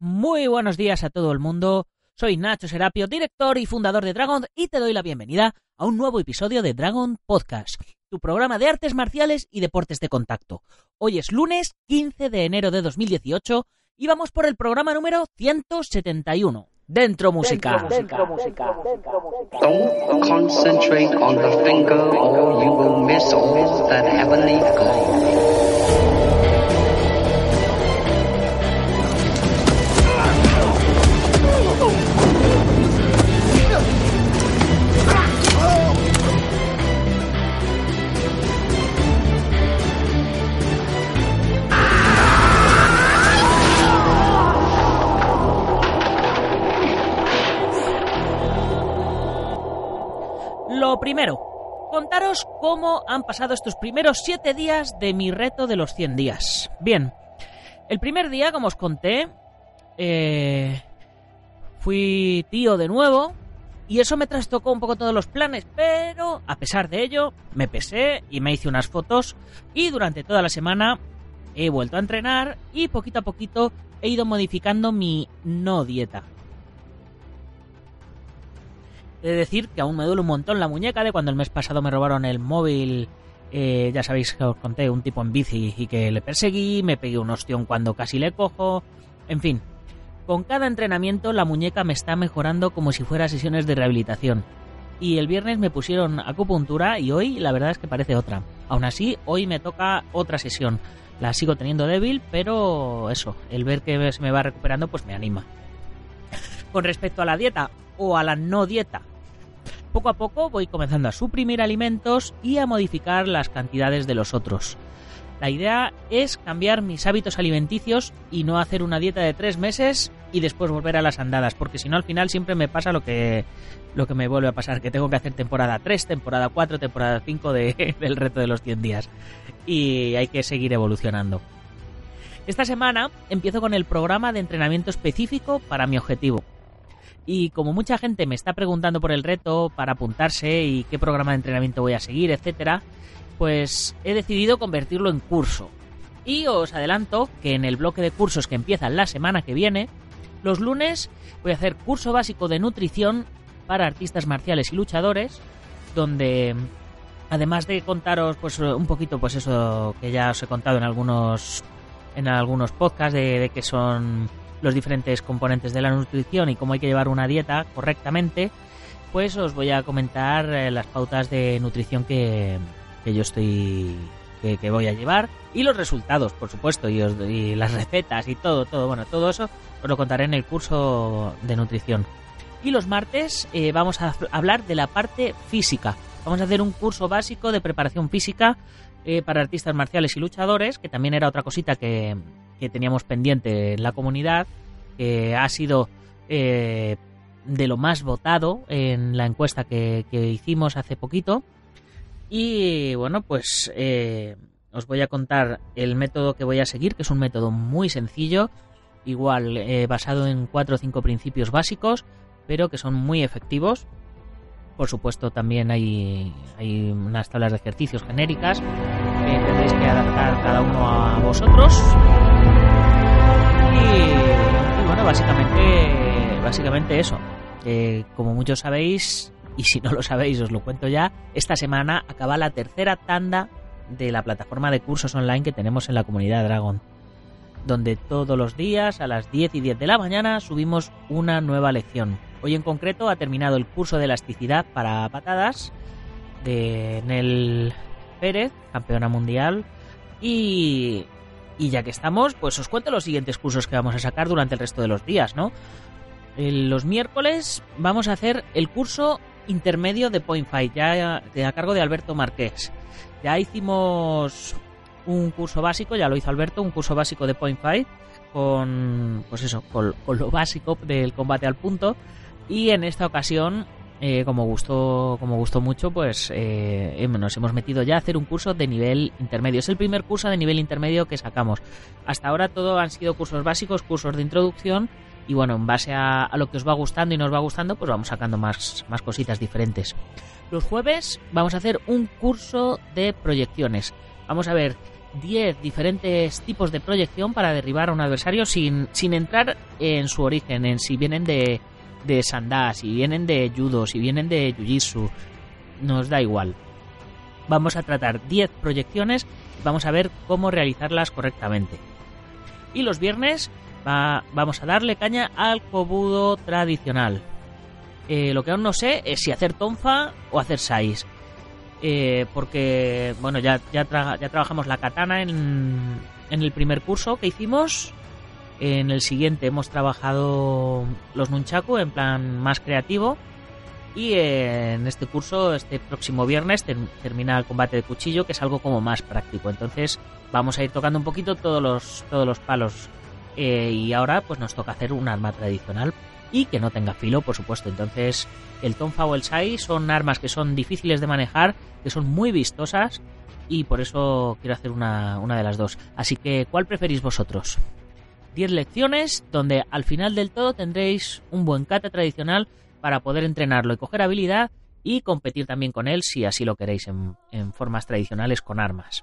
Muy buenos días a todo el mundo. Soy Nacho Serapio, director y fundador de Dragon, y te doy la bienvenida a un nuevo episodio de Dragon Podcast, tu programa de artes marciales y deportes de contacto. Hoy es lunes 15 de enero de 2018 y vamos por el programa número 171. Dentro música. Dentro, música. Don't concentrate on the finger or you will miss all that heavenly glow. Primero, contaros cómo han pasado estos primeros siete días de mi reto de los 100 días. Bien, el primer día, como os conté, eh, fui tío de nuevo y eso me trastocó un poco todos los planes, pero a pesar de ello, me pesé y me hice unas fotos y durante toda la semana he vuelto a entrenar y poquito a poquito he ido modificando mi no dieta. He de decir que aún me duele un montón la muñeca de cuando el mes pasado me robaron el móvil. eh, ya sabéis que os conté, un tipo en bici y que le perseguí, me pegué un ostión cuando casi le cojo. En fin, con cada entrenamiento la muñeca me está mejorando como si fuera sesiones de rehabilitación. Y el viernes me pusieron acupuntura y hoy la verdad es que parece otra. Aún así, hoy me toca otra sesión. La sigo teniendo débil, pero eso, el ver que se me va recuperando pues me anima. Con respecto a la dieta o a la no dieta, poco a poco voy comenzando a suprimir alimentos y a modificar las cantidades de los otros. La idea es cambiar mis hábitos alimenticios y no hacer una dieta de tres meses y después volver a las andadas, porque si no al final siempre me pasa lo que, lo que me vuelve a pasar, que tengo que hacer temporada 3, temporada 4, temporada 5 de, del reto de los 100 días. Y hay que seguir evolucionando. Esta semana empiezo con el programa de entrenamiento específico para mi objetivo. Y como mucha gente me está preguntando por el reto para apuntarse y qué programa de entrenamiento voy a seguir, etcétera, pues he decidido convertirlo en curso. Y os adelanto que en el bloque de cursos que empieza la semana que viene, los lunes voy a hacer curso básico de nutrición para artistas marciales y luchadores, donde además de contaros pues un poquito pues eso que ya os he contado en algunos en algunos podcasts de, de que son los diferentes componentes de la nutrición y cómo hay que llevar una dieta correctamente, pues os voy a comentar eh, las pautas de nutrición que, que yo estoy que, que, voy a llevar y los resultados, por supuesto, y, os, y, las recetas y todo, todo, bueno, todo eso os lo contaré en el curso de nutrición. Y los martes eh, vamos a hablar de la parte física. Vamos a hacer un curso básico de preparación física eh, para artistas marciales y luchadores, que también era otra cosita que, que teníamos pendiente en la comunidad, que ha sido eh, de lo más votado en la encuesta que, hicimos hace poquito. Y bueno, pues eh, os voy a contar el método que voy a seguir, que es un método muy sencillo, igual eh, basado en cuatro o cinco principios básicos, pero que son muy efectivos. Por supuesto, también hay, hay unas tablas de ejercicios genéricas tendréis que adaptar cada uno a vosotros. Y, bueno, básicamente, básicamente eso. Eh, como muchos sabéis, y si no lo sabéis os lo cuento ya, esta semana acaba la tercera tanda de la plataforma de cursos online que tenemos en la comunidad Dragon, donde todos los días a las 10 y 10 de la mañana subimos una nueva lección. Hoy en concreto ha terminado el curso de elasticidad para patadas de Nel Pérez, campeona mundial, y, y ya que estamos, pues os cuento los siguientes cursos que vamos a sacar durante el resto de los días, ¿no? Los miércoles vamos a hacer el curso intermedio de Point Fight, ya a cargo de Alberto Marqués. Ya hicimos un curso básico, ya lo hizo Alberto, un curso básico de Point Fight, con, pues eso, con, con lo básico del combate al punto. Y en esta ocasión eh, como gustó como gustó mucho pues eh, nos hemos metido ya a hacer un curso de nivel intermedio. Es el primer curso de nivel intermedio que sacamos. Hasta ahora todo han sido cursos básicos cursos de introducción y bueno en base a, lo que os va gustando y nos va gustando pues vamos sacando más más cositas diferentes. Los jueves vamos a hacer un curso de proyecciones. Vamos a ver 10 diferentes tipos de proyección para derribar a un adversario sin, sin entrar en su origen, en si vienen de, de sandá, si vienen de judo, si vienen de jiu-jitsu, nos da igual. Vamos a tratar 10 proyecciones y vamos a ver cómo realizarlas correctamente. Y los viernes vamos a darle caña al cobudo tradicional. Eh, lo que aún no sé es si hacer tonfa o hacer sais. Eh, porque, bueno, ya, ya, ya, trabajamos la katana en, en el primer curso que hicimos en el siguiente hemos trabajado los nunchaku en plan más creativo. Y en este curso, este próximo viernes, termina el combate de cuchillo, que es algo como más práctico. Entonces vamos a ir tocando un poquito todos los, todos los palos. Eh, y ahora pues nos toca hacer un arma tradicional y que no tenga filo, por supuesto. Entonces el tonfa o el sai son armas que son difíciles de manejar, que son muy vistosas y por eso quiero hacer una, una de las dos. Así que, ¿cuál preferís vosotros? 10 lecciones donde al final del todo tendréis un buen kata tradicional para poder entrenarlo y coger habilidad y competir también con él si así lo queréis en, formas tradicionales con armas.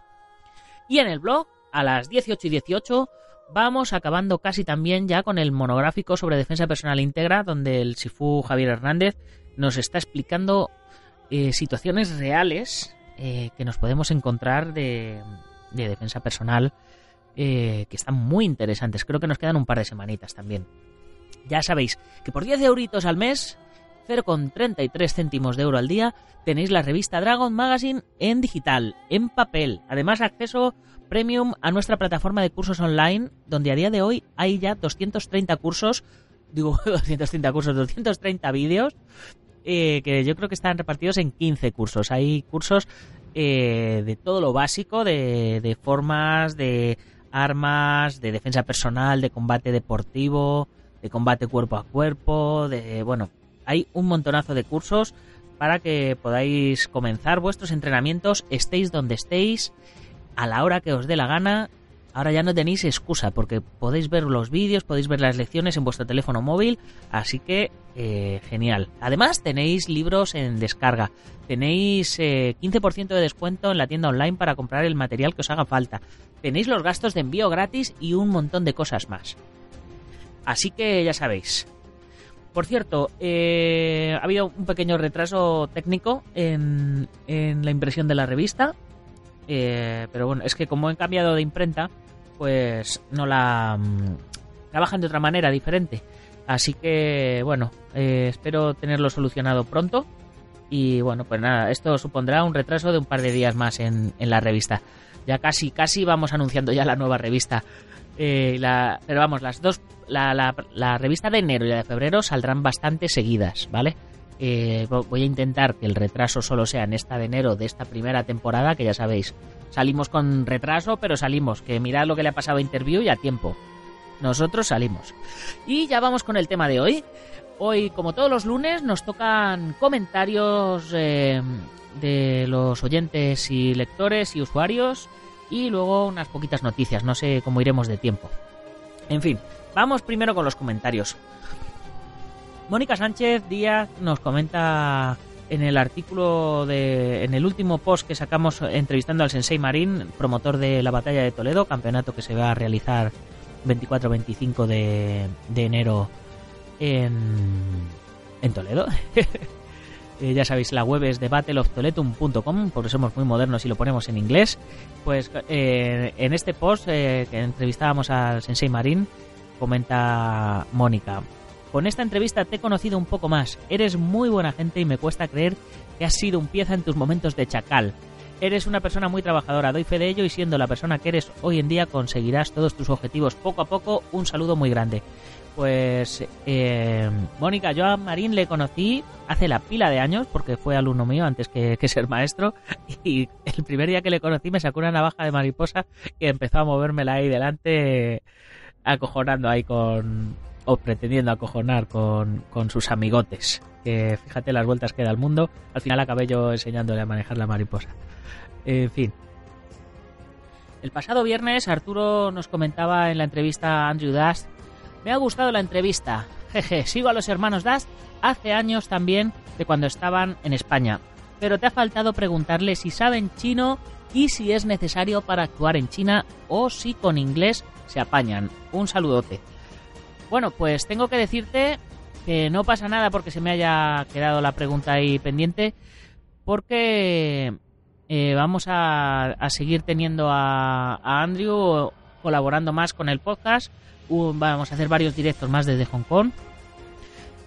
Y en el blog, a las 18 y 18, vamos acabando casi también ya con el monográfico sobre defensa personal íntegra, donde el Sifu Javier Hernández nos está explicando eh, situaciones reales eh, que nos podemos encontrar de, de defensa personal eh, que están muy interesantes. Creo que nos quedan un par de semanitas también. Ya sabéis que por 10 euritos al mes, 0,33 céntimos de euro al día, tenéis la revista Dragon Magazine en digital, en papel. Además, acceso premium a nuestra plataforma de cursos online, donde a día de hoy hay ya 230 cursos, digo 230 cursos, 230 vídeos, eh, que yo creo que están repartidos en 15 cursos. Hay cursos eh, de todo lo básico, de formas, de armas, de defensa personal, de combate deportivo, de combate cuerpo a cuerpo, de bueno, hay un montonazo de cursos para que podáis comenzar vuestros entrenamientos, estéis donde estéis, a la hora que os dé la gana. Ahora ya no tenéis excusa porque podéis ver los vídeos, podéis ver las lecciones en vuestro teléfono móvil, así que eh, genial. Además tenéis libros en descarga, tenéis 15% eh, de descuento en la tienda online para comprar el material que os haga falta tenéis los gastos de envío gratis y un montón de cosas más. Así que ya sabéis. Por cierto, eh, ha habido un pequeño retraso técnico en, la impresión de la revista. Eh, pero bueno, es que como he cambiado de imprenta, pues no la... Mm, trabajan de otra manera, diferente. Así que, bueno, eh, espero tenerlo solucionado pronto. Y bueno, pues nada, esto supondrá un retraso de un par de días más en la revista. Ya casi, casi vamos anunciando ya la nueva revista. Eh, la, pero vamos, las dos, la, la, revista de enero y la de febrero saldrán bastante seguidas, ¿vale? Eh, voy a intentar que el retraso solo sea en esta de enero de esta primera temporada, que ya sabéis, salimos con retraso, pero salimos, que mirad lo que le ha pasado a Interview y a tiempo. Nosotros salimos. Y ya vamos con el tema de hoy. Hoy, como todos los lunes, nos tocan comentarios eh, de los oyentes y lectores y usuarios y luego unas poquitas noticias, no sé cómo iremos de tiempo. En fin, vamos primero con los comentarios. Mónica Sánchez Díaz nos comenta en el artículo de en el último post que sacamos entrevistando al Sensei Marín, promotor de la batalla de Toledo, campeonato que se va a realizar 24-25 de, de enero en, en Toledo. Eh, ya sabéis, la web es debateloftoletoum.com, porque somos muy modernos y lo ponemos en inglés. Pues eh, en este post eh, que entrevistábamos al Sensei Marín, comenta Mónica. Con esta entrevista te he conocido un poco más. Eres muy buena gente y me cuesta creer que has sido un pieza en tus momentos de chacal. Eres una persona muy trabajadora, doy fe de ello y siendo la persona que eres hoy en día conseguirás todos tus objetivos poco a poco. Un saludo muy grande. Pues eh, Mónica, yo a Marín le conocí hace la pila de años, porque fue alumno mío antes que, ser maestro, y el primer día que le conocí me sacó una navaja de mariposa y empezó a movérmela ahí delante acojonando ahí con... o pretendiendo acojonar con, con sus amigotes. Que fíjate las vueltas que da el mundo. Al final acabé yo enseñándole a manejar la mariposa. En fin. El pasado viernes Arturo nos comentaba en la entrevista a Andrew Dust. Me ha gustado la entrevista. Jeje, sigo a los hermanos Dust hace años también de cuando estaban en España. Pero te ha faltado preguntarle si saben chino y si es necesario para actuar en China o si con inglés se apañan. Un saludote. Bueno, pues tengo que decirte que no pasa nada porque se me haya quedado la pregunta ahí pendiente, porque eh, vamos a, seguir teniendo a, Andrew colaborando más con el podcast. vamos a hacer varios directos más desde Hong Kong.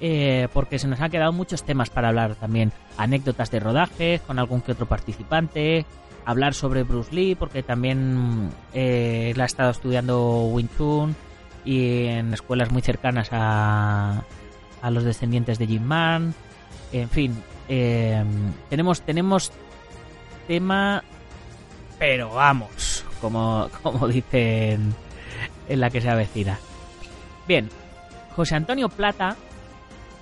Eh, porque se nos han quedado muchos temas para hablar también. Anécdotas de rodaje con algún que otro participante, hablar sobre Bruce Lee, porque también eh, él ha estado estudiando Wing Chun y en escuelas muy cercanas a, a los descendientes de Jim Man. En fin, eh, tenemos, tenemos tema, pero vamos, como, como dicen en la que se avecina. Bien, José Antonio Plata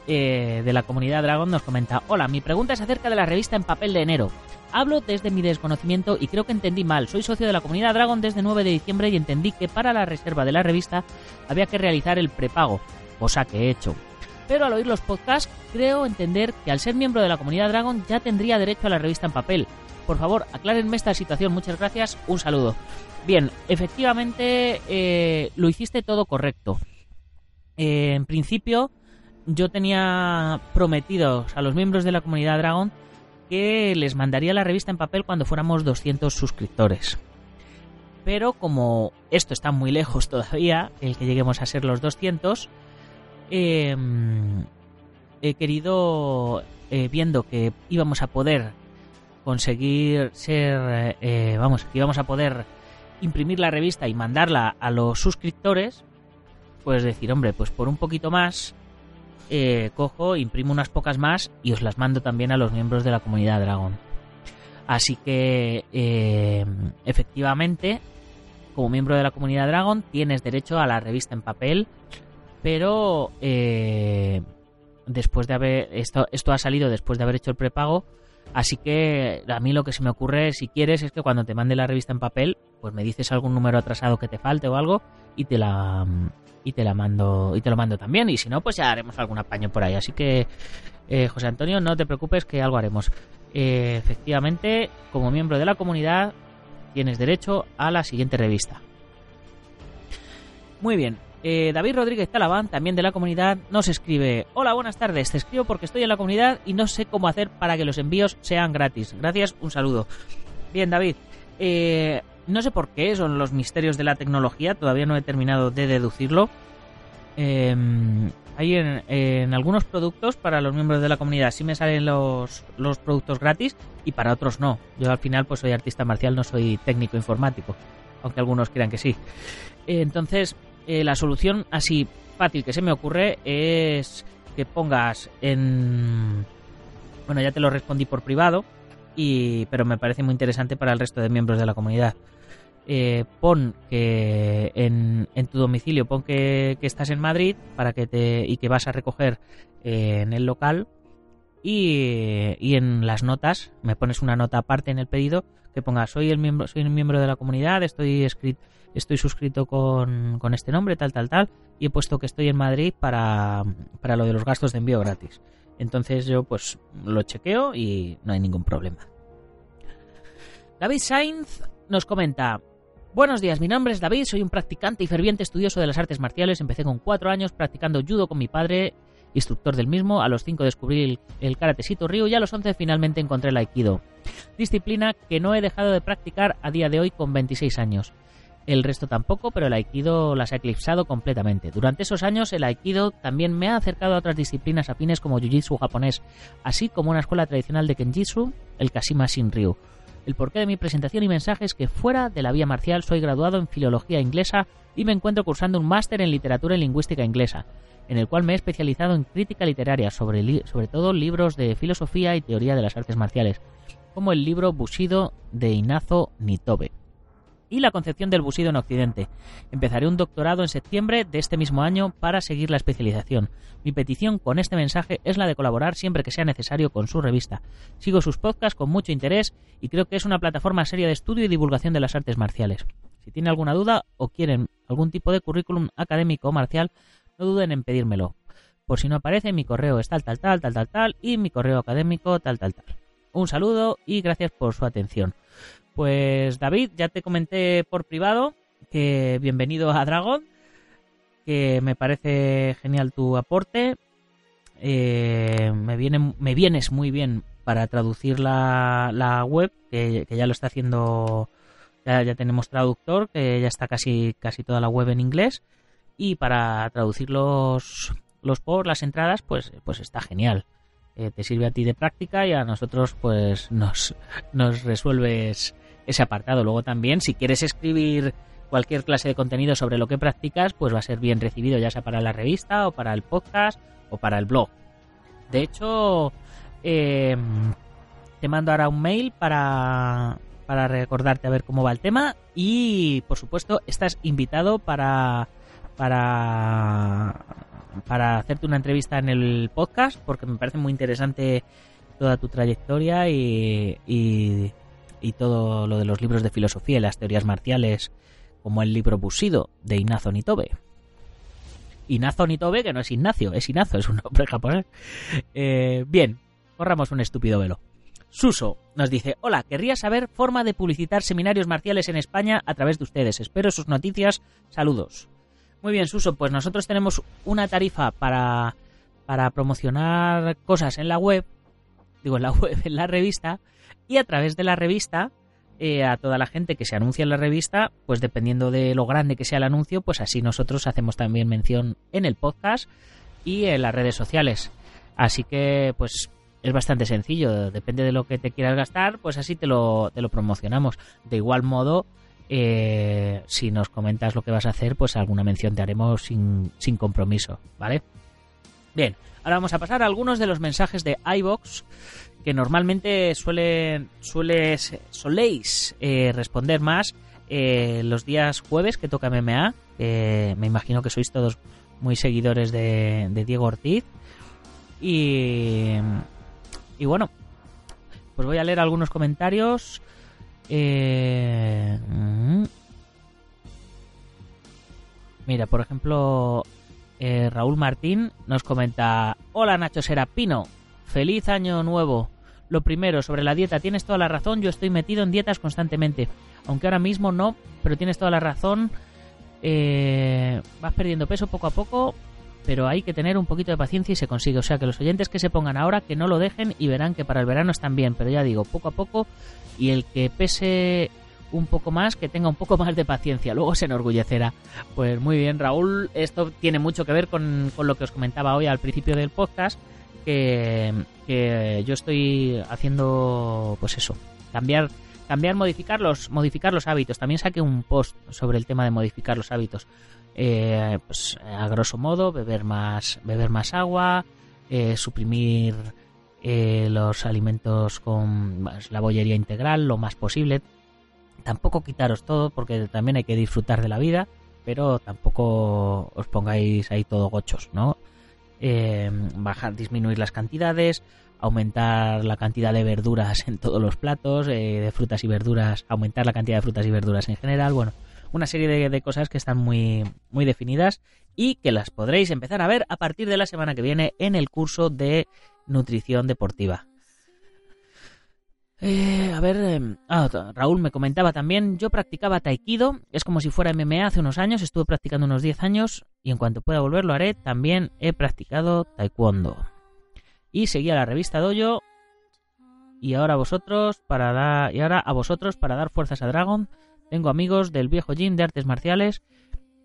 eh, de la comunidad Dragon nos comenta, hola, mi pregunta es acerca de la revista en papel de enero. Hablo desde mi desconocimiento y creo que entendí mal. Soy socio de la comunidad Dragon desde 9 de diciembre y entendí que para la reserva de la revista había que realizar el prepago, cosa que he hecho. Pero al oír los podcasts creo entender que al ser miembro de la comunidad Dragon ya tendría derecho a la revista en papel. Por favor, aclárenme esta situación. Muchas gracias. Un saludo. Bien, efectivamente eh, lo hiciste todo correcto. Eh, en principio, yo tenía prometidos a los miembros de la comunidad Dragon que les mandaría la revista en papel cuando fuéramos 200 suscriptores. Pero como esto está muy lejos todavía, el que lleguemos a ser los 200, em, he querido, eh, viendo que íbamos a poder conseguir ser, eh, vamos, que íbamos a poder imprimir la revista y mandarla a los suscriptores, pues decir, hombre, pues por un poquito más eh, cojo, imprimo unas pocas más y os las mando también a los miembros de la comunidad Dragon. Así que, eh, efectivamente, como miembro de la comunidad Dragon, tienes derecho a la revista en papel, pero eh, después de haber esto, esto ha salido después de haber hecho el prepago, así que a mí lo que se me ocurre, si quieres, es que cuando te mande la revista en papel, pues me dices algún número atrasado que te falte o algo y te la y te la mando y te lo mando también. Y si no pues ya haremos algún apaño por ahí. Así que eh, José Antonio no te preocupes que algo haremos. Eh, efectivamente como miembro de la comunidad tienes derecho a la siguiente revista. Muy bien eh, David Rodríguez Talabán, también de la comunidad, nos escribe: Hola, buenas tardes. Te escribo porque estoy en la comunidad y no sé cómo hacer para que los envíos sean gratis. Gracias, un saludo. Bien, David. Eh, no sé por qué, son los misterios de la tecnología, todavía no he terminado de deducirlo. Em, hay en, algunos productos para los miembros de la comunidad sí me salen los, los productos gratis y para otros no. Yo al final pues soy artista marcial, no soy técnico informático, aunque algunos crean que sí. Entonces, eh, la solución así fácil que se me ocurre es que pongas en... Bueno, ya te lo respondí por privado, y, pero me parece muy interesante para el resto de miembros de la comunidad. Eh, pon que en, tu domicilio, pon que, estás en Madrid para que te, y que vas a recoger eh, en el local y, en las notas me pones una nota aparte en el pedido que ponga soy el miembro, soy un miembro de la comunidad, estoy escrito, estoy suscrito con, con, este nombre, tal, tal, tal, y he puesto que estoy en Madrid para, para lo de los gastos de envío gratis. Entonces yo pues lo chequeo y no hay ningún problema. David Sainz nos comenta, Buenos días, mi nombre es David, soy un practicante y ferviente estudioso de las artes marciales. Empecé con cuatro años practicando judo con mi padre, instructor del mismo. A los cinco descubrí el, el karate Sito Ryu y a los once finalmente encontré el aikido. Disciplina que no he dejado de practicar a día de hoy con 26 años. El resto tampoco, pero el aikido las ha eclipsado completamente. Durante esos años el aikido también me ha acercado a otras disciplinas afines como jiu-jitsu japonés, así como una escuela tradicional de kenjutsu, el Kashima Shinryu el porqué de mi presentación y mensajes que fuera de la vía marcial soy graduado en filología inglesa y me encuentro cursando un máster en literatura y lingüística inglesa, en el cual me he especializado en crítica literaria, sobre, sobre todo libros de filosofía y teoría de las artes marciales, como el libro Bushido de Inazo Nitobe. Y la concepción del busido en Occidente. Empezaré un doctorado en septiembre de este mismo año para seguir la especialización. Mi petición con este mensaje es la de colaborar siempre que sea necesario con su revista. Sigo sus podcasts con mucho interés y creo que es una plataforma seria de estudio y divulgación de las artes marciales. Si tiene alguna duda o quieren algún tipo de currículum académico o marcial, no duden en pedírmelo. Por si no aparece, mi correo es tal, tal, tal, tal, tal, tal y mi correo académico tal, tal, tal. Un saludo y gracias por su atención. Pues David, ya te comenté por privado que bienvenido a Dragon, que me parece genial tu aporte. Eh, me, viene, me vienes muy bien para traducir la, la web, que, ya lo está haciendo, ya, tenemos traductor, que ya está casi, casi toda la web en inglés. Y para traducir los, los posts, las entradas, pues, pues está genial. Eh, te sirve a ti de práctica y a nosotros pues nos, nos resuelves ese apartado. Luego también, si quieres escribir cualquier clase de contenido sobre lo que practicas, pues va a ser bien recibido, ya sea para la revista o para el podcast o para el blog. De hecho, em, te mando ahora un mail para, para recordarte a ver cómo va el tema y, por supuesto, estás invitado para para para hacerte una entrevista en el podcast porque me parece muy interesante toda tu trayectoria y, y todo lo de los libros de filosofía y las teorías marciales, como el libro Busido de Inazo Nitobe. Inazo Nitobe, que no es Ignacio, es Inazo, es un nombre japonés. Eh, bien, corramos un estúpido velo. Suso nos dice, hola, querría saber forma de publicitar seminarios marciales en España a través de ustedes. Espero sus noticias. Saludos. Muy bien, Suso, pues nosotros tenemos una tarifa para, para promocionar cosas en la web, digo en la web, en la revista, y a través de la revista eh, a toda la gente que se anuncia en la revista, pues dependiendo de lo grande que sea el anuncio, pues así nosotros hacemos también mención en el podcast y en las redes sociales. Así que pues es bastante sencillo, depende de lo que te quieras gastar, pues así te lo, te lo promocionamos. De igual modo, eh, si nos comentas lo que vas a hacer, pues alguna mención te haremos sin, sin compromiso, ¿vale? Bien, ahora vamos a pasar a algunos de los mensajes de iBox que normalmente suele, sueles, soléis eh, responder más eh, los días jueves que toca MMA. me imagino que sois todos muy seguidores de, Diego Ortiz. Y, y bueno, pues voy a leer algunos comentarios. Eh, mm. mira, por ejemplo, Raúl Martín nos comenta: Hola Nacho Serapino, feliz año nuevo. Lo primero, sobre la dieta, tienes toda la razón, yo estoy metido en dietas constantemente, aunque ahora mismo no, pero tienes toda la razón, eh, vas perdiendo peso poco a poco, pero hay que tener un poquito de paciencia y se consigue. O sea, que los oyentes que se pongan ahora, que no lo dejen y verán que para el verano están bien, pero ya digo, poco a poco, y el que pese un poco más, que tenga un poco más de paciencia, luego se enorgullecerá. Pues muy bien, Raúl, esto tiene mucho que ver con, con lo que os comentaba hoy al principio del podcast, que, yo estoy haciendo, pues eso, cambiar cambiar, modificar los, modificar los hábitos. También saqué un post sobre el tema de modificar los hábitos. Eh, pues a grosso modo, beber más, beber más agua, eh, suprimir eh, los alimentos con la bollería integral lo más posible. Tampoco quitaros todo, porque también hay que disfrutar de la vida, pero tampoco os pongáis ahí todo gochos, ¿no? Eh, bajar, disminuir las cantidades, aumentar la cantidad de verduras en todos los platos, eh, de frutas y verduras, aumentar la cantidad de frutas y verduras en general, bueno, una serie de, de, cosas que están muy, muy definidas y que las podréis empezar a ver a partir de la semana que viene en el curso de nutrición deportiva. Eh, a ver, ah, Raúl me comentaba también, yo practicaba taekwondo, es como si fuera MMA hace unos años, estuve practicando unos 10 años y en cuanto pueda volver lo haré, también he practicado taekwondo. Y seguía la revista Dojo y ahora vosotros para dar a vosotros para dar fuerzas a Dragon. Tengo amigos del viejo gym de artes marciales,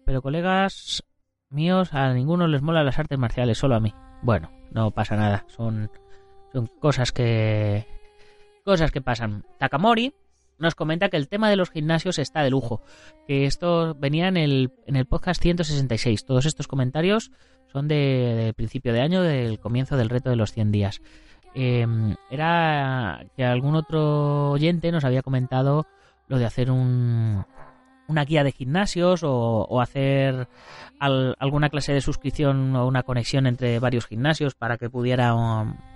pero colegas míos a ninguno les mola las artes marciales, solo a mí. Bueno, no pasa nada, son cosas que Cosas que pasan. Takamori nos comenta que el tema de los gimnasios está de lujo, que esto venía en el, en el podcast 166. Todos estos comentarios son de, principio de año, del comienzo del reto de los 100 días. Em, era que algún otro oyente nos había comentado lo de hacer un, una guía de gimnasios o, hacer alguna clase de suscripción o una conexión entre varios gimnasios para que pudiera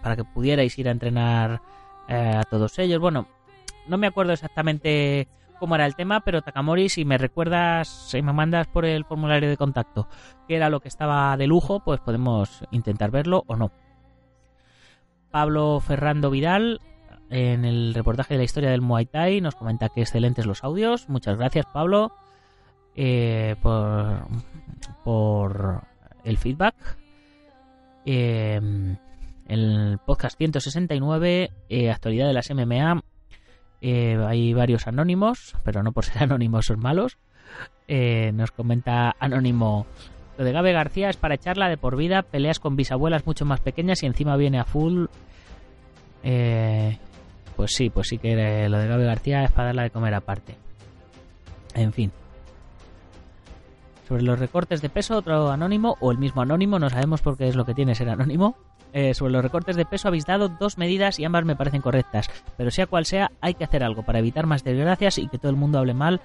para que pudierais ir a entrenar eh, a todos ellos. Bueno, no me acuerdo exactamente cómo era el tema, pero Takamori, si me recuerdas, si me mandas por el formulario de contacto que era lo que estaba de lujo, pues podemos intentar verlo o no. Pablo Ferrando Vidal, en el reportaje de la historia del Muay Thai, nos comenta que excelentes los audios. Muchas gracias, Pablo, eh, por, por el feedback. Eh, el podcast 169, eh, actualidad de las MMA, eh, hay varios anónimos, pero no por ser anónimos son malos. Eh, nos comenta Anónimo. Lo de Gabe García es para echarla de por vida, peleas con bisabuelas mucho más pequeñas y encima viene a full. Eh, pues sí, pues sí que lo de Gabe García es para darla de comer aparte. En fin. Sobre los recortes de peso, otro anónimo, o el mismo anónimo, no sabemos por qué es lo que tiene ser anónimo. Eh, sobre los recortes de peso habéis dado dos medidas y ambas me parecen correctas, pero sea cual sea, hay que hacer algo para evitar más desgracias y que todo el mundo hable mal.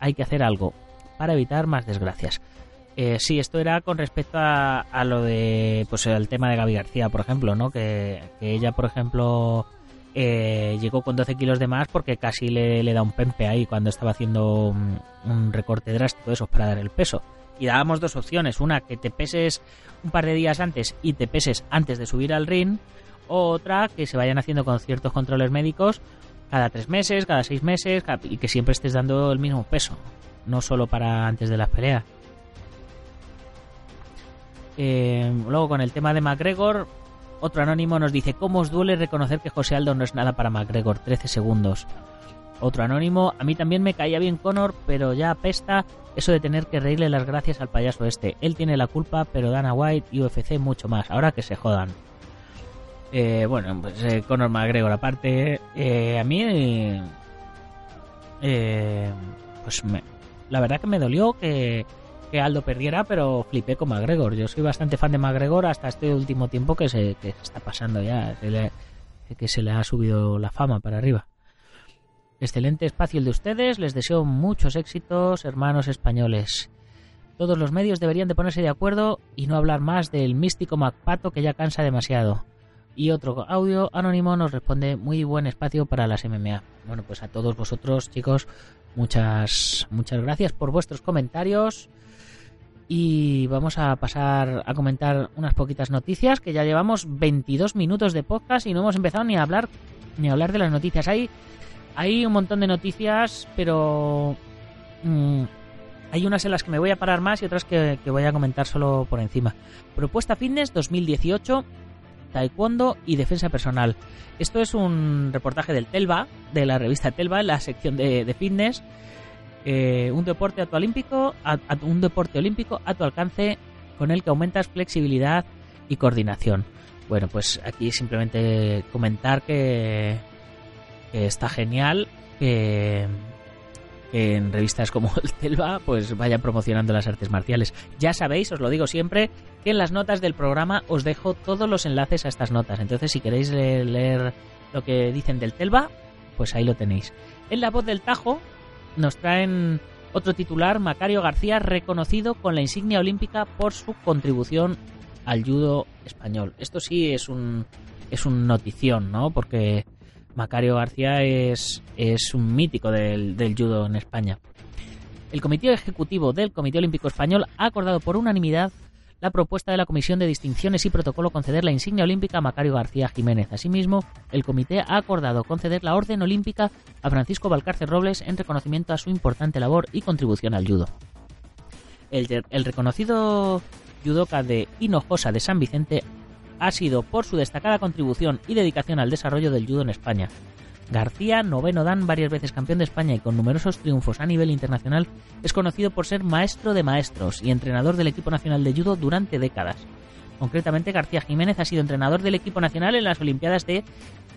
Hay que hacer algo para evitar más desgracias. Eh, sí, esto era con respecto a, lo de, pues el tema de Gaby García, por ejemplo, ¿no? Que, ella, por ejemplo, eh, llegó con 12 kilos de más porque casi le, da un pempe ahí cuando estaba haciendo un, un recorte drástico de esos para dar el peso y dábamos dos opciones. Una, que te peses un par de días antes y te peses antes de subir al ring. O otra, que se vayan haciendo con ciertos controles médicos cada tres meses, cada seis meses y que siempre estés dando el mismo peso. No solo para antes de las peleas. Eh, luego con el tema de McGregor, otro anónimo nos dice, ¿cómo os duele reconocer que José Aldo no es nada para McGregor? 13 segundos. Otro anónimo, a mí también me caía bien Conor, pero ya apesta eso de tener que reírle las gracias al payaso este. Él tiene la culpa, pero Dana White y UFC mucho más. Ahora que se jodan. Eh, bueno, pues eh, Conor McGregor aparte, eh, a mí, pues me, la verdad que me dolió que, que, Aldo perdiera, pero flipé con McGregor. Yo soy bastante fan de McGregor hasta este último tiempo que se, que está pasando ya, que se le ha subido la fama para arriba. Excelente espacio el de ustedes, les deseo muchos éxitos, hermanos españoles. Todos los medios deberían de ponerse de acuerdo y no hablar más del místico MacPato que ya cansa demasiado. Y otro audio anónimo nos responde muy buen espacio para las MMA. Bueno, pues a todos vosotros, chicos, muchas muchas gracias por vuestros comentarios. Y vamos a pasar a comentar unas poquitas noticias que ya llevamos 22 minutos de podcast y no hemos empezado ni a hablar ni a hablar de las noticias. Hay hay un montón de noticias, pero mm, hay unas en las que me voy a parar más y otras que, voy a comentar solo por encima. Propuesta Fitness 2018, Taekwondo y Defensa Personal. Esto es un reportaje del Telva, de la revista Telva, en la sección de, fitness. Eh, un deporte a un deporte olímpico a tu alcance con el que aumentas flexibilidad y coordinación. Bueno, pues aquí simplemente comentar que está genial que, en revistas como el Telva pues vayan promocionando las artes marciales. Ya sabéis, os lo digo siempre, que en las notas del programa os dejo todos los enlaces a estas notas. Entonces, si queréis leer, lo que dicen del Telva, pues ahí lo tenéis. En la voz del Tajo nos traen otro titular, Macario García, reconocido con la insignia olímpica por su contribución al judo español. Esto sí es un es un notición, ¿no? Porque Macario García es, es un mítico del, judo en España. El Comité Ejecutivo del Comité Olímpico Español ha acordado por unanimidad la propuesta de la Comisión de Distinciones y Protocolo conceder la insignia olímpica a Macario García Jiménez. Asimismo, el comité ha acordado conceder la Orden Olímpica a Francisco Valcárcel Robles en reconocimiento a su importante labor y contribución al judo. El, el reconocido judoka de Hinojosa de San Vicente ha sido por su destacada contribución y dedicación al desarrollo del judo en España. García, noveno dan, varias veces campeón de España y con numerosos triunfos a nivel internacional, es conocido por ser maestro de maestros y entrenador del equipo nacional de judo durante décadas. Concretamente, García Jiménez ha sido entrenador del equipo nacional en las Olimpiadas de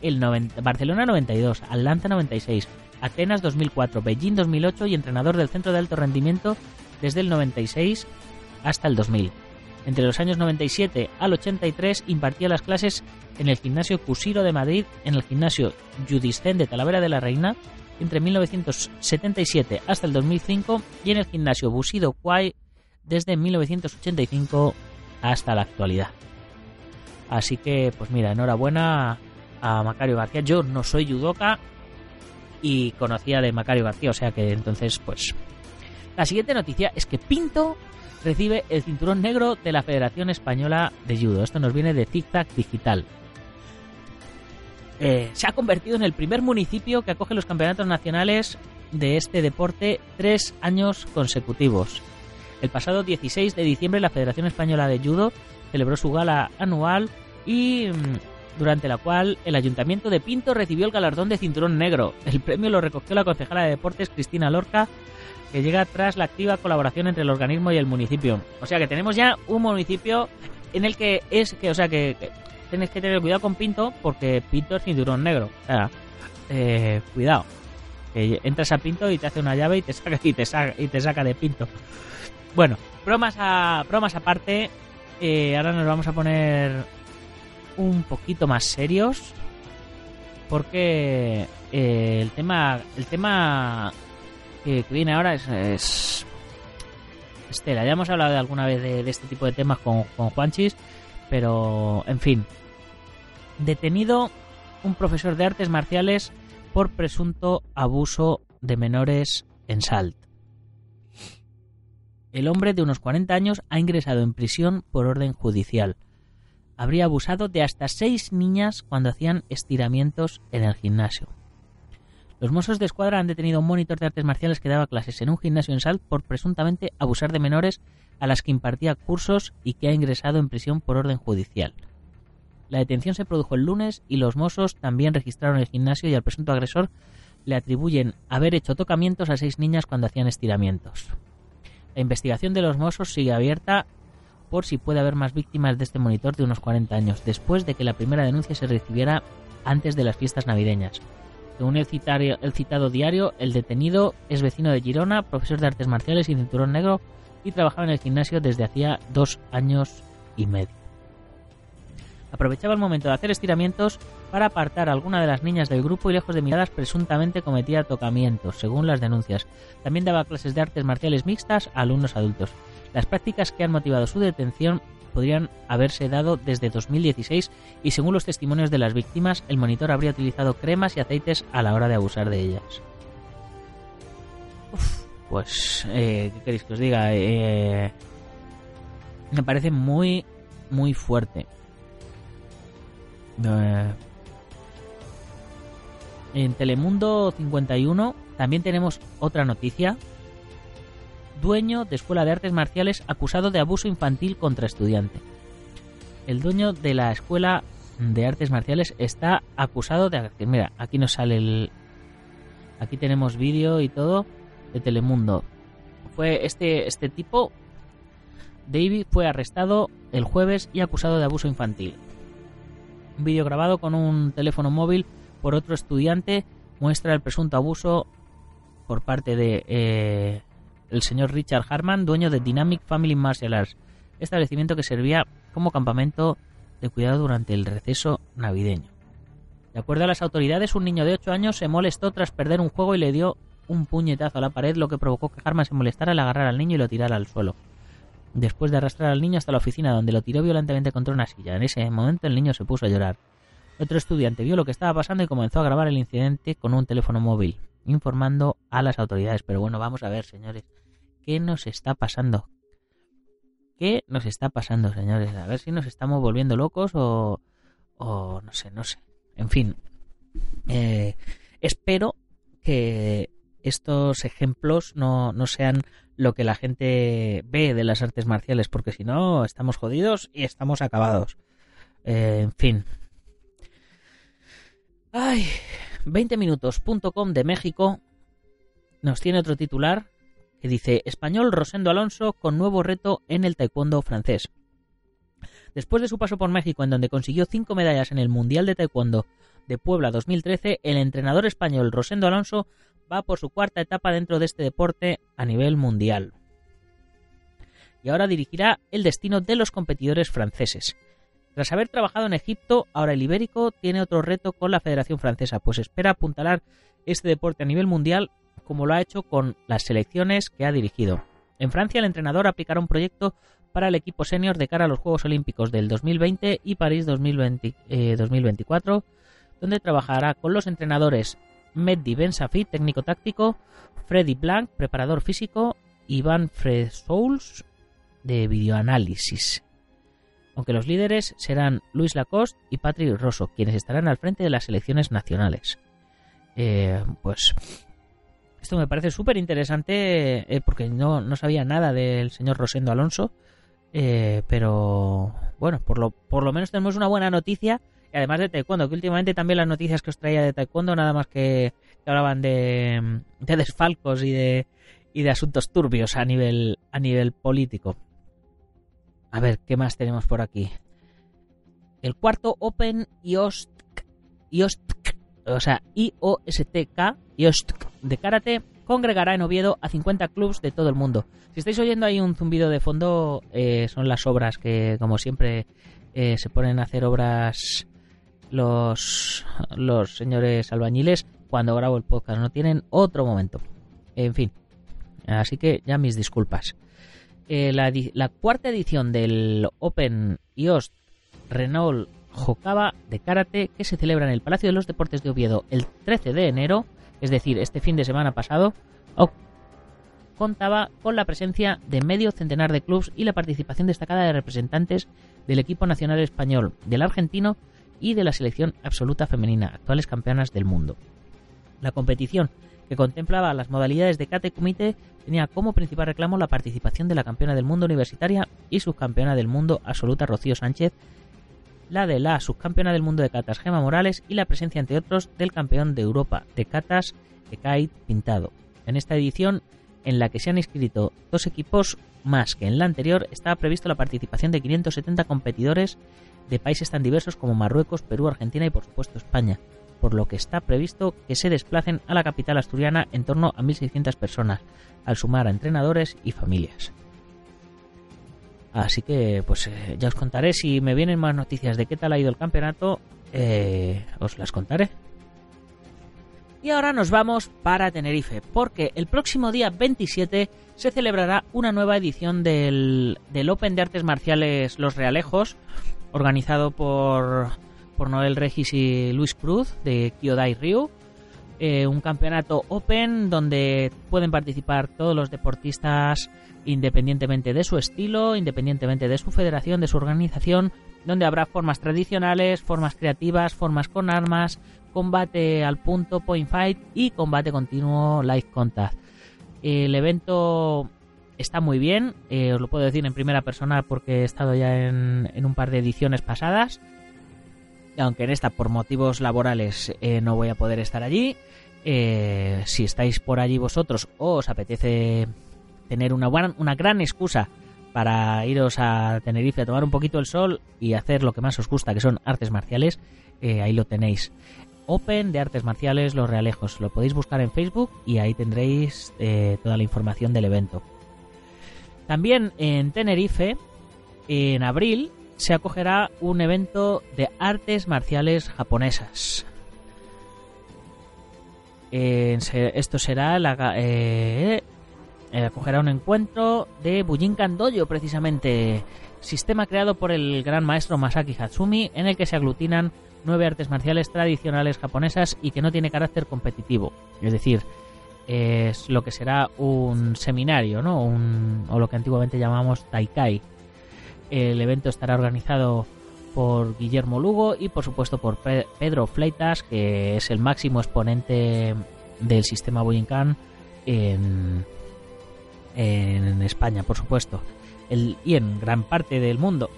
el Barcelona 92, Atlanta 96, Atenas 2004, Beijing 2008 y entrenador del Centro de Alto Rendimiento desde el 96 hasta el 2000. Entre los años 97 al 83 impartía las clases en el gimnasio Cusiro de Madrid, en el gimnasio Judiscén de Talavera de la Reina, entre 1977 hasta el 2005 y en el gimnasio Bushido Kwai desde 1985 hasta la actualidad. Así que, pues mira, enhorabuena a Macario García. Yo no soy judoka y conocía de Macario García, o sea que entonces, pues... La siguiente noticia es que Pinto recibe el cinturón negro de la Federación Española de Judo. Esto nos viene de Zigzag Digital. Eh, se ha convertido en el primer municipio que acoge los campeonatos nacionales de este deporte tres años consecutivos. El pasado 16 de diciembre la Federación Española de Judo celebró su gala anual y mm, durante la cual el Ayuntamiento de Pinto recibió el galardón de Cinturón Negro. El premio lo recogió la concejala de deportes Cristina Lorca, que llega tras la activa colaboración entre el organismo y el municipio. O sea que tenemos ya un municipio en el que es que, o sea que, tienes que tener cuidado con Pinto porque Pinto es cinturón negro. O sea, eh, cuidado. Que entras a Pinto y te hace una llave y te saca y te saca, y te saca de Pinto. Bueno, bromas a bromas aparte. Eh, ahora nos vamos a poner un poquito más serios porque eh, el tema el tema que, viene ahora es, Estela. Ya hemos hablado de alguna vez de, este tipo de temas con, con Juanchis, pero en fin. Detenido un profesor de artes marciales por presunto abuso de menores en Salt. El hombre de unos 40 años ha ingresado en prisión por orden judicial. Habría abusado de hasta seis niñas cuando hacían estiramientos en el gimnasio. Los mozos de escuadra han detenido a un monitor de artes marciales que daba clases en un gimnasio en Salt por presuntamente abusar de menores a las que impartía cursos y que ha ingresado en prisión por orden judicial. La detención se produjo el lunes y los mozos también registraron el gimnasio y al presunto agresor le atribuyen haber hecho tocamientos a seis niñas cuando hacían estiramientos. La investigación de los Mossos sigue abierta por si puede haber más víctimas de este monitor de unos 40 años, después de que la primera denuncia se recibiera antes de las fiestas navideñas. Según el, el citado diario, el detenido es vecino de Girona, profesor de artes marciales y cinturón negro, y trabajaba en el gimnasio desde hacía dos años y medio aprovechaba el momento de hacer estiramientos para apartar a alguna de las niñas del grupo y lejos de miradas presuntamente cometía tocamientos, según las denuncias. También daba clases de artes marciales mixtas a alumnos adultos. Las prácticas que han motivado su detención podrían haberse dado desde 2016 y según los testimonios de las víctimas, el monitor habría utilizado cremas y aceites a la hora de abusar de ellas. pues, eh, ¿qué queréis que os diga? Eh, me parece muy, muy fuerte. Eh, en Telemundo 51 también tenemos otra noticia. Dueño de Escuela de Artes Marciales acusado de abuso infantil contra estudiante. El dueño de la Escuela de Artes Marciales está acusado de... Mira, aquí nos sale el... Aquí tenemos vídeo y todo de Telemundo. Fue este, este tipo, David, fue arrestado el jueves y acusado de abuso infantil. Un vídeo grabado con un teléfono móvil por otro estudiante muestra el presunto abuso por parte de eh, el señor Richard Harman, dueño de Dynamic Family Martial Arts, establecimiento que servía como campamento de cuidado durante el receso navideño. De acuerdo a las autoridades, un niño de 8 años se molestó tras perder un juego y le dio un puñetazo a la pared, lo que provocó que Harman se molestara al agarrar al niño y lo tirara al suelo después de arrastrar al niño hasta la oficina donde lo tiró violentamente contra una silla. En ese momento el niño se puso a llorar. Otro estudiante vio lo que estaba pasando y comenzó a grabar el incidente con un teléfono móvil, informando a las autoridades. Pero bueno, vamos a ver, señores, ¿qué nos está pasando? ¿Qué nos está pasando, señores? A ver si nos estamos volviendo locos o, o no sé, no sé. En fin, eh, espero que estos ejemplos no, no sean lo que la gente ve de las artes marciales, porque si no, estamos jodidos y estamos acabados. Eh, en fin. Ay, 20minutos.com de México nos tiene otro titular que dice Español Rosendo Alonso con nuevo reto en el taekwondo francés. Después de su paso por México, en donde consiguió cinco medallas en el Mundial de Taekwondo de Puebla 2013, el entrenador español Rosendo Alonso va por su cuarta etapa dentro de este deporte a nivel mundial. Y ahora dirigirá el destino de los competidores franceses. Tras haber trabajado en Egipto, ahora el ibérico tiene otro reto con la Federación Francesa, pues espera apuntalar este deporte a nivel mundial como lo ha hecho con las selecciones que ha dirigido. En Francia, el entrenador aplicará un proyecto para el equipo senior de cara a los Juegos Olímpicos del 2020 y París 2020, 2024, donde trabajará con los entrenadores Mehdi Ben Safi, técnico táctico, Freddy Blanc, preparador físico, Iván Souls, de videoanálisis aunque los líderes serán Luis Lacoste y Patrick Rosso, quienes estarán al frente de las elecciones nacionales. Eh, pues esto me parece súper interesante eh, porque no, no, sabía nada del señor Rosendo Alonso, eh, pero bueno, por lo, por lo menos tenemos una buena noticia. Y además de taekwondo, que últimamente también las noticias que os traía de taekwondo nada más que, hablaban de, de desfalcos y de, y de asuntos turbios a nivel, a nivel político. A ver, ¿qué más tenemos por aquí? El cuarto Open IOSTK, o sea, IOSTK, IOSTK de karate, congregará en Oviedo a 50 clubs de todo el mundo. Si estáis oyendo ahí un zumbido de fondo, eh, son las obras que, como siempre, eh, se ponen a hacer obras los, los señores albañiles cuando grabo el podcast. No tienen otro momento. En fin. Así que ya mis disculpas. Eh, la, cuarta edición del Open IOS Renault Jocaba de Karate que se celebra en el Palacio de los Deportes de Oviedo el 13 de enero, es decir, este fin de semana pasado, contaba con la presencia de medio centenar de clubes y la participación destacada de representantes del equipo nacional español, del argentino y de la selección absoluta femenina, actuales campeonas del mundo. La competición que contemplaba las modalidades de Kate Kumite, tenía como principal reclamo la participación de la campeona del mundo universitaria y subcampeona del mundo absoluta Rocío Sánchez, la de la subcampeona del mundo de catas Gema Morales y la presencia, entre otros, del campeón de Europa de catas Ekait Pintado. En esta edición, en la que se han inscrito dos equipos más que en la anterior, estaba previsto la participación de 570 competidores de países tan diversos como Marruecos, Perú, Argentina y por supuesto España por lo que está previsto que se desplacen a la capital asturiana en torno a 1.600 personas, al sumar a entrenadores y familias. Así que, pues eh, ya os contaré si me vienen más noticias de qué tal ha ido el campeonato, eh, os las contaré. Y ahora nos vamos para Tenerife, porque el próximo día 27 se celebrará una nueva edición del, del Open de Artes Marciales Los Realejos, organizado por por Noel Regis y Luis Cruz de Kyodai Ryu. Eh, un campeonato open donde pueden participar todos los deportistas independientemente de su estilo, independientemente de su federación, de su organización, donde habrá formas tradicionales, formas creativas, formas con armas, combate al punto, point fight y combate continuo live contact. El evento está muy bien, eh, os lo puedo decir en primera persona porque he estado ya en, en un par de ediciones pasadas aunque en esta por motivos laborales eh, no voy a poder estar allí. Eh, si estáis por allí vosotros o os apetece tener una, buena, una gran excusa para iros a Tenerife a tomar un poquito el sol y hacer lo que más os gusta, que son artes marciales, eh, ahí lo tenéis. Open de artes marciales Los Realejos. Lo podéis buscar en Facebook y ahí tendréis toda la información del evento. También en Tenerife, en abril, se acogerá un evento de artes marciales japonesas. esto será la, eh, eh, acogerá un encuentro de Bujinkan Dojo precisamente. Sistema creado por el gran maestro Masaki Hatsumi en el que se aglutinan nueve artes marciales tradicionales japonesas y que no tiene carácter competitivo. Es decir es lo que será un seminario no o lo que antiguamente llamamos taikai el evento estará organizado por Guillermo Lugo y por supuesto por Pedro Fleitas, que es el máximo exponente del sistema Boyincan en, en España, por supuesto, y en gran parte del mundo.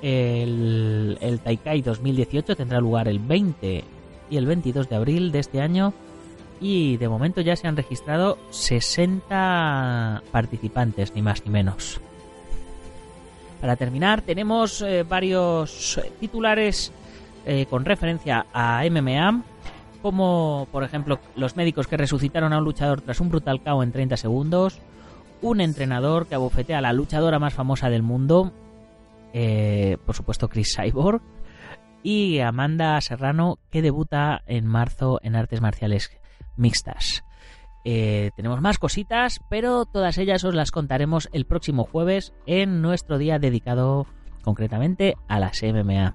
El, el Taikai 2018 tendrá lugar el 20 y el 22 de abril de este año y de momento ya se han registrado 60 participantes, ni más ni menos. Para terminar, tenemos eh, varios titulares eh, con referencia a MMA, como por ejemplo los médicos que resucitaron a un luchador tras un brutal KO en 30 segundos, un entrenador que abofetea a la luchadora más famosa del mundo, eh, por supuesto Chris Cyborg y Amanda Serrano que debuta en marzo en artes marciales mixtas. Eh, tenemos más cositas, pero todas ellas os las contaremos el próximo jueves en nuestro día dedicado concretamente a las MMA.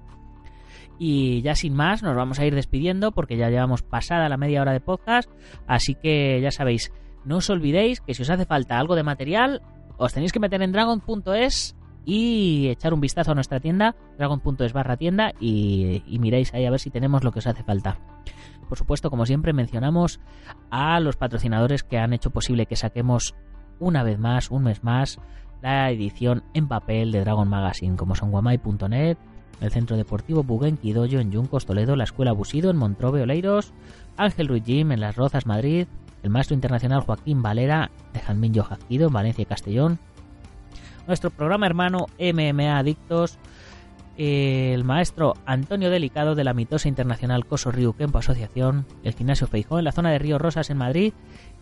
Y ya sin más, nos vamos a ir despidiendo porque ya llevamos pasada la media hora de podcast, así que ya sabéis, no os olvidéis que si os hace falta algo de material, os tenéis que meter en dragon.es y echar un vistazo a nuestra tienda, dragon.es barra tienda, y, y miráis ahí a ver si tenemos lo que os hace falta. Por supuesto, como siempre, mencionamos a los patrocinadores que han hecho posible que saquemos una vez más, un mes más, la edición en papel de Dragon Magazine, como son guamai.net, el Centro Deportivo Buguenqui Doyo en Yuncos, Toledo, la Escuela Busido en Montrove, Oleiros, Ángel Ruiz Jim en Las Rozas, Madrid, el maestro internacional Joaquín Valera de Jazmín Jojazquido en Valencia y Castellón, nuestro programa hermano MMA Adictos, el maestro Antonio Delicado de la mitosa internacional Coso Río Kempo Asociación, el gimnasio Feijó en la zona de Río Rosas en Madrid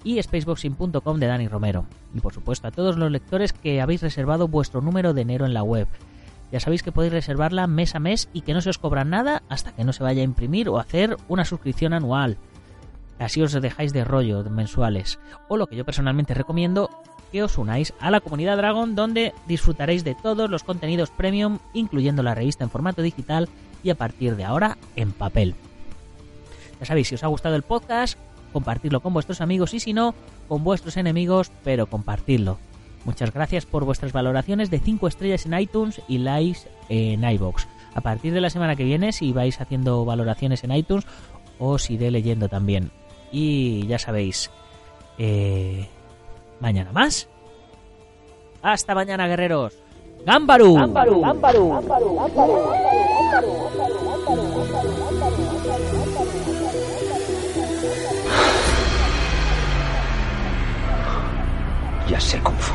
y spaceboxing.com de Dani Romero. Y por supuesto a todos los lectores que habéis reservado vuestro número de enero en la web. Ya sabéis que podéis reservarla mes a mes y que no se os cobra nada hasta que no se vaya a imprimir o hacer una suscripción anual. Así os dejáis de rollo mensuales. O lo que yo personalmente recomiendo, que os unáis a la comunidad Dragon donde disfrutaréis de todos los contenidos premium, incluyendo la revista en formato digital y a partir de ahora en papel. Ya sabéis, si os ha gustado el podcast, compartirlo con vuestros amigos y si no, con vuestros enemigos, pero compartirlo. Muchas gracias por vuestras valoraciones de 5 estrellas en iTunes y likes en iBox. A partir de la semana que viene, si vais haciendo valoraciones en iTunes, os iré leyendo también. Y ya sabéis, eh, mañana más. Hasta mañana, guerreros. ¡Gámbaru! ¡Gámbaru! ¡Gámbaru! Ya sé Kung Fu.